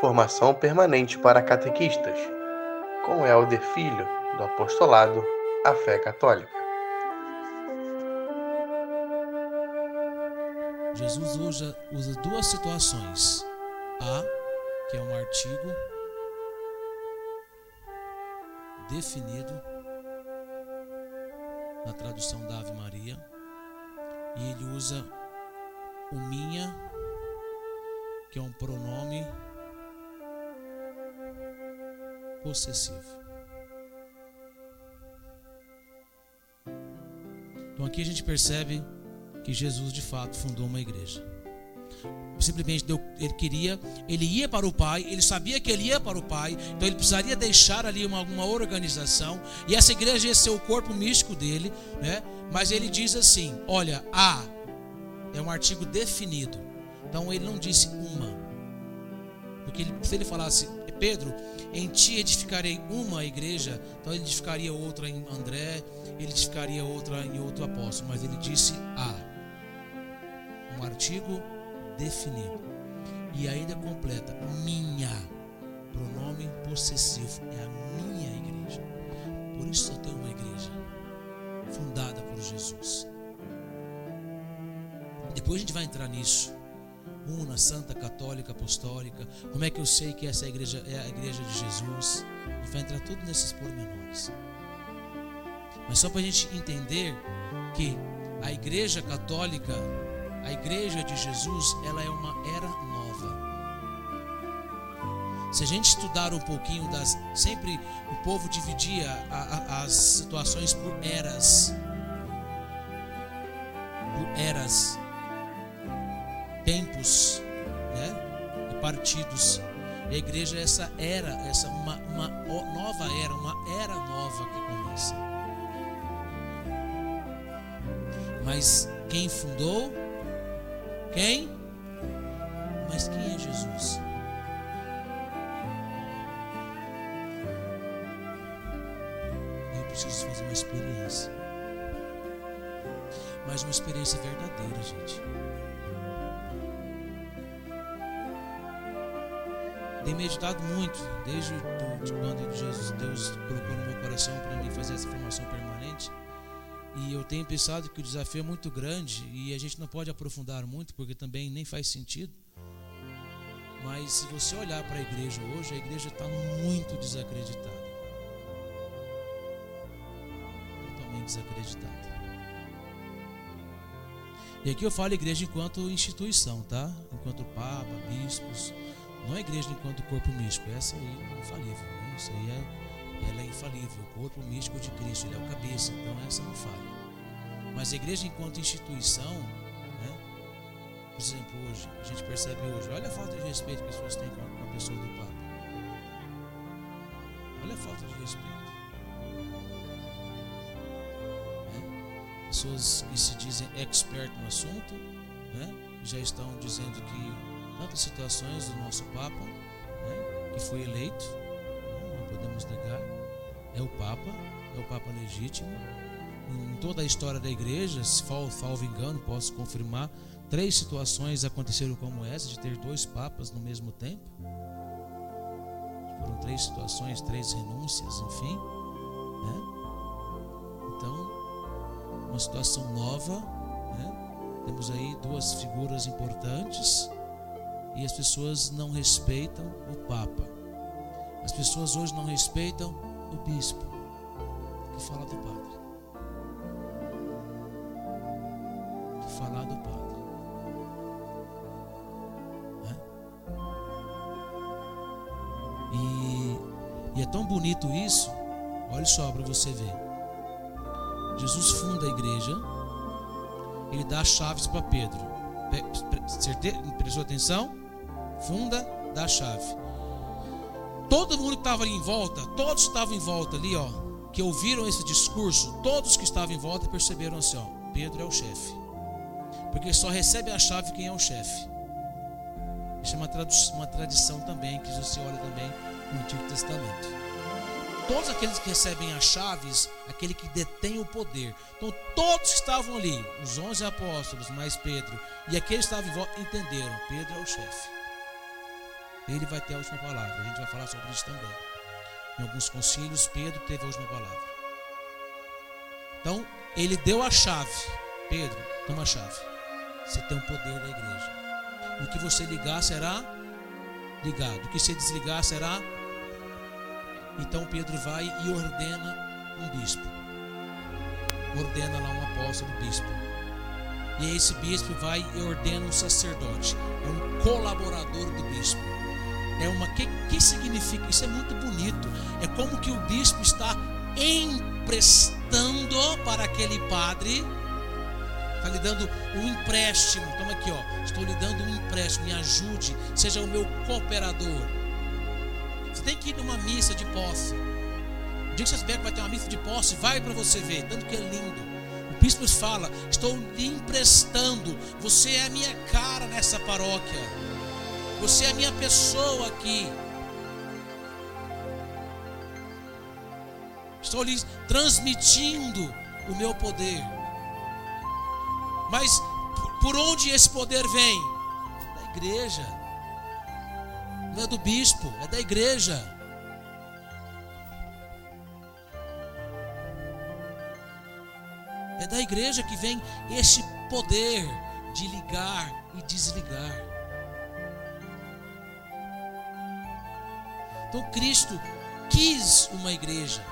Formação permanente para catequistas, com Helder Filho, do Apostolado A Fé Católica. Jesus usa, usa duas situações. A, que é um artigo definido na tradução da Ave Maria, e ele usa o minha, que é um pronome possessivo. Então aqui a gente percebe que Jesus de fato fundou uma igreja. Simplesmente deu, ele queria, ele ia para o Pai, ele sabia que ele ia para o Pai, então ele precisaria deixar ali uma, uma organização, e essa igreja ia ser o corpo místico dele, né? Mas ele diz assim: olha, a é um artigo definido. Então ele não disse uma. Porque ele, se ele falasse, Pedro, em ti edificarei uma igreja, então ele edificaria outra em André, ele edificaria outra em outro apóstolo, mas ele disse a. Um artigo definido. E ainda completa, minha. Pronome possessivo, é a minha igreja. Por isso só tem uma igreja fundada por Jesus. Depois a gente vai entrar nisso. Una, Santa, Católica, Apostólica. Como é que eu sei que essa igreja é a igreja de Jesus? A gente vai entrar tudo nesses pormenores. Mas só para a gente entender que a igreja católica, a igreja de Jesus, ela é uma era nova. Se a gente estudar um pouquinho das. Sempre o povo dividia a, a, as situações por eras. Por eras tempos, né? E partidos. E a igreja é essa era, essa uma, uma nova era, uma era nova que começa. Mas quem fundou? Quem? Mas quem é Jesus? Eu preciso fazer uma experiência. Mas uma experiência verdadeira, gente. Tenho meditado muito, desde de quando Jesus, Deus colocou no meu coração para mim fazer essa formação permanente. E eu tenho pensado que o desafio é muito grande e a gente não pode aprofundar muito, porque também nem faz sentido. Mas se você olhar para a igreja hoje, a igreja está muito desacreditada. Totalmente desacreditada. E aqui eu falo igreja enquanto instituição, tá? Enquanto Papa, bispos, não a igreja enquanto corpo místico, essa aí é infalível. Né? Isso aí é, ela é infalível. O corpo místico de Cristo, ele é o cabeça, então essa não falha. Mas a igreja enquanto instituição, né? por exemplo, hoje, a gente percebe hoje, olha a falta de respeito que as pessoas têm com a, com a pessoa do Papa. Olha a falta de respeito. Né? Pessoas que se dizem expert no assunto, né? já estão dizendo que tantas situações do nosso Papa, né, que foi eleito, né, não podemos negar, é o Papa, é o Papa legítimo. Em toda a história da igreja, se salvo engano, posso confirmar, três situações aconteceram como essa, de ter dois papas no mesmo tempo. Foram três situações, três renúncias, enfim. Né? Então, uma situação nova. Né? Temos aí duas figuras importantes e as pessoas não respeitam o Papa. As pessoas hoje não respeitam o bispo que fala do padre. Que fala do padre. E, e é tão bonito isso. Olha só para você ver. Jesus funda a igreja. Ele dá as chaves para Pedro. Prestou atenção? Funda da chave. Todo mundo que estava ali em volta, todos estavam em volta ali, ó, que ouviram esse discurso, todos que estavam em volta perceberam assim, ó, Pedro é o chefe. Porque só recebe a chave quem é o chefe. Isso é uma, uma tradição também, que você olha também no Antigo Testamento todos aqueles que recebem as chaves, aquele que detém o poder. Então, todos que estavam ali, os onze apóstolos, mais Pedro, e aqueles que estavam em volta, entenderam: Pedro é o chefe. Ele vai ter a última palavra. A gente vai falar sobre isso também. Em alguns concílios, Pedro teve a última palavra. Então, ele deu a chave. Pedro, toma a chave. Você tem o poder da igreja. O que você ligar será ligado. O que você desligar será. Então Pedro vai e ordena um bispo. Ordena lá um apóstolo bispo. E esse bispo vai e ordena um sacerdote. É um colaborador do bispo. É uma que, que significa? Isso é muito bonito. É como que o bispo está emprestando para aquele padre está lhe dando um empréstimo. Toma aqui, ó. Estou lhe dando um empréstimo. Me ajude. Seja o meu cooperador. Você tem que ir numa missa de posse. O dia que você souber que vai ter uma missa de posse, vai para você ver. Tanto que é lindo. O bispo fala: Estou lhe emprestando. Você é a minha cara nessa paróquia. Você é a minha pessoa aqui. Estou lhe transmitindo o meu poder. Mas por onde esse poder vem? Da igreja. Não é do bispo, é da igreja. É da igreja que vem esse poder de ligar e desligar. Então Cristo quis uma igreja.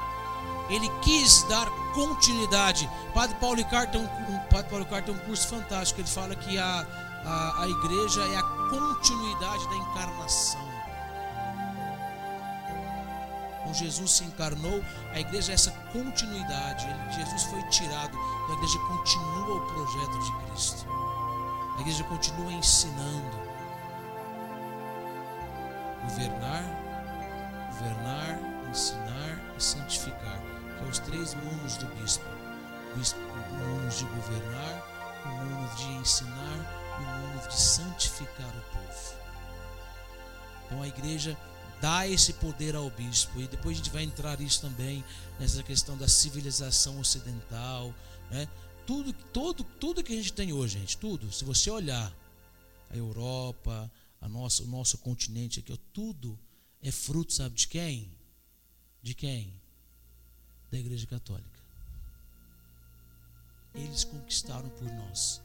Ele quis dar continuidade. Padre Paulo Ricardo tem um, tem um curso fantástico. Ele fala que a, a, a igreja é a continuidade da encarnação. Quando Jesus se encarnou, a igreja é essa continuidade. Jesus foi tirado, então a igreja continua o projeto de Cristo. A igreja continua ensinando. Governar, governar, ensinar e santificar que é os três mundos do bispo: o mundo de governar, o mundo de ensinar e o mundo de santificar o povo. Então a igreja dá esse poder ao bispo, e depois a gente vai entrar isso também nessa questão da civilização ocidental, né? Tudo, todo, tudo que a gente tem hoje, gente, tudo, se você olhar a Europa, a nossa, o nosso continente aqui, tudo é fruto, sabe de quem? De quem? da Igreja Católica. Eles conquistaram por nós,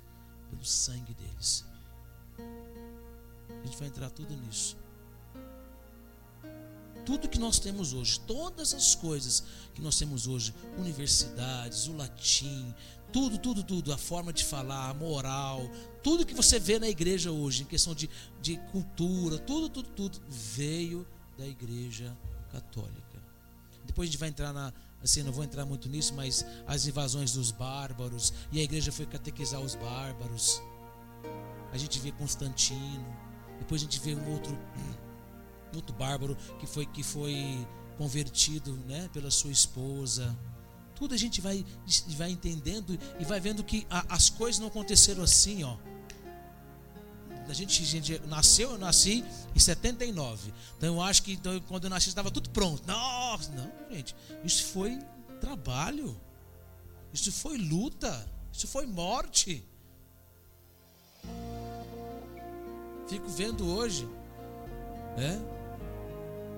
pelo sangue deles. A gente vai entrar tudo nisso. Tudo que nós temos hoje, todas as coisas que nós temos hoje, universidades, o latim, tudo, tudo, tudo, a forma de falar, a moral, tudo que você vê na igreja hoje, em questão de, de cultura, tudo, tudo, tudo, veio da igreja católica. Depois a gente vai entrar na, assim, não vou entrar muito nisso, mas as invasões dos bárbaros, e a igreja foi catequizar os bárbaros. A gente vê Constantino, depois a gente vê um outro, um outro bárbaro que foi, que foi convertido né, pela sua esposa. Tudo a gente vai, vai entendendo e vai vendo que a, as coisas não aconteceram assim, ó a gente, a gente nasceu, eu nasci em 79. Então eu acho que então, quando eu nasci estava tudo pronto. Nossa, não, gente. Isso foi trabalho. Isso foi luta. Isso foi morte. Fico vendo hoje, né?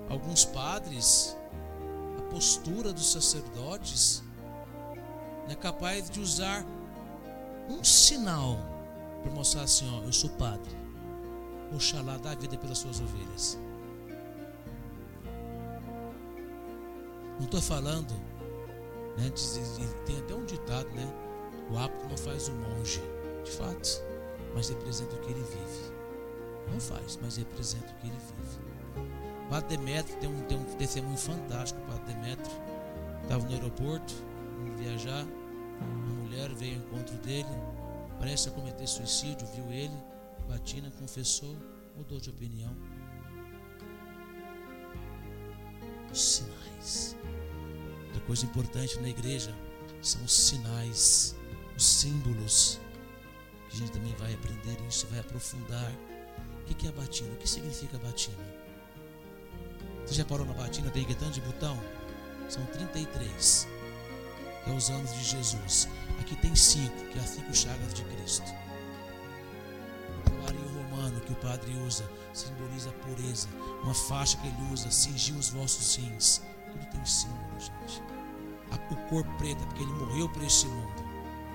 Alguns padres, a postura dos sacerdotes, é capaz de usar um sinal para mostrar assim: ó, eu sou padre. Oxalá dá vida pelas suas ovelhas. Não estou falando, né, tem até um ditado, né? O hábito não faz o monge, de fato, mas representa o que ele vive. Não faz, mas representa o que ele vive. O Padre Demetrio tem um, tem um testemunho fantástico. O Padre Demetrio estava no aeroporto, viajar. Uma mulher veio ao encontro dele, prestes a cometer suicídio, viu ele, Batina, confessou, mudou de opinião. Os sinais. Outra coisa importante na igreja são os sinais, os símbolos. Que a gente também vai aprender isso, vai aprofundar. O que é a batina? O que significa batina? Você já parou na batina? Tem que tanto de botão? São 33. É os anos de Jesus. Aqui tem cinco, que é as cinco chagas de Cristo. O Marinho Romano, que o padre usa simboliza a pureza. Uma faixa que ele usa cingiu os vossos rins. Tudo tem símbolo, gente. O cor preta, porque ele morreu para esse mundo.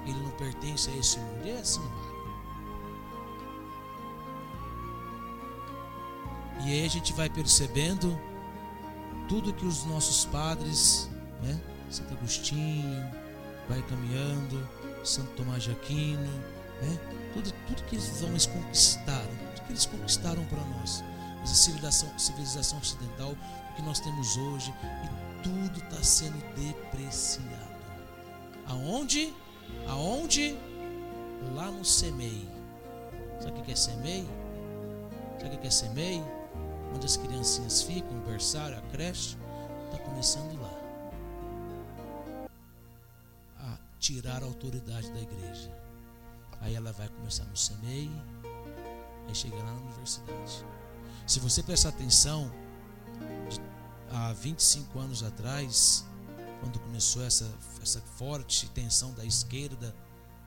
Ele não pertence a esse mundo. E é assim. E aí a gente vai percebendo tudo que os nossos padres, né? Santo Agostinho, vai caminhando, Santo Tomás de Aquino, né? Tudo, tudo que esses homens conquistaram, tudo que eles conquistaram para nós, essa civilização, civilização ocidental que nós temos hoje, e tudo está sendo depreciado. Aonde? Aonde? Lá no SEMEI. Sabe o que é SEMEI? Sabe o que é SEMEI? Onde as criancinhas ficam, o berçário, a creche, está começando lá. Tirar a autoridade da igreja. Aí ela vai começar no SEMEI, aí chega lá na universidade. Se você prestar atenção, há 25 anos atrás, quando começou essa, essa forte tensão da esquerda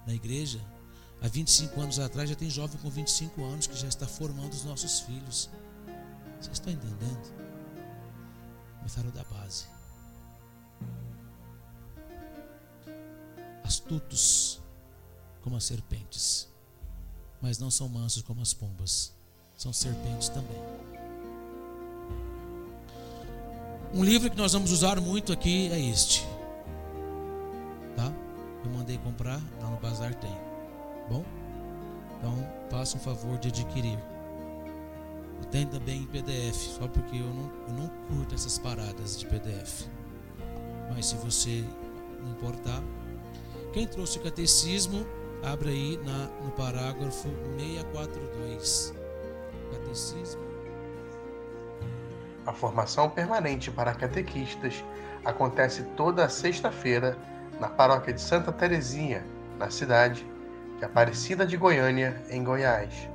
na igreja, há 25 anos atrás já tem jovem com 25 anos que já está formando os nossos filhos. Vocês estão entendendo? Começaram da base. Astutos como as serpentes, mas não são mansos como as pombas. São serpentes também. Um livro que nós vamos usar muito aqui é este. Tá? Eu mandei comprar, lá no bazar tem. Bom? Então, faça um favor de adquirir. Tem também em PDF, só porque eu não, eu não curto essas paradas de PDF. Mas se você importar, quem trouxe o catecismo, abre aí na, no parágrafo 642. Catecismo. A formação permanente para catequistas acontece toda sexta-feira na paróquia de Santa Terezinha, na cidade de Aparecida de Goiânia, em Goiás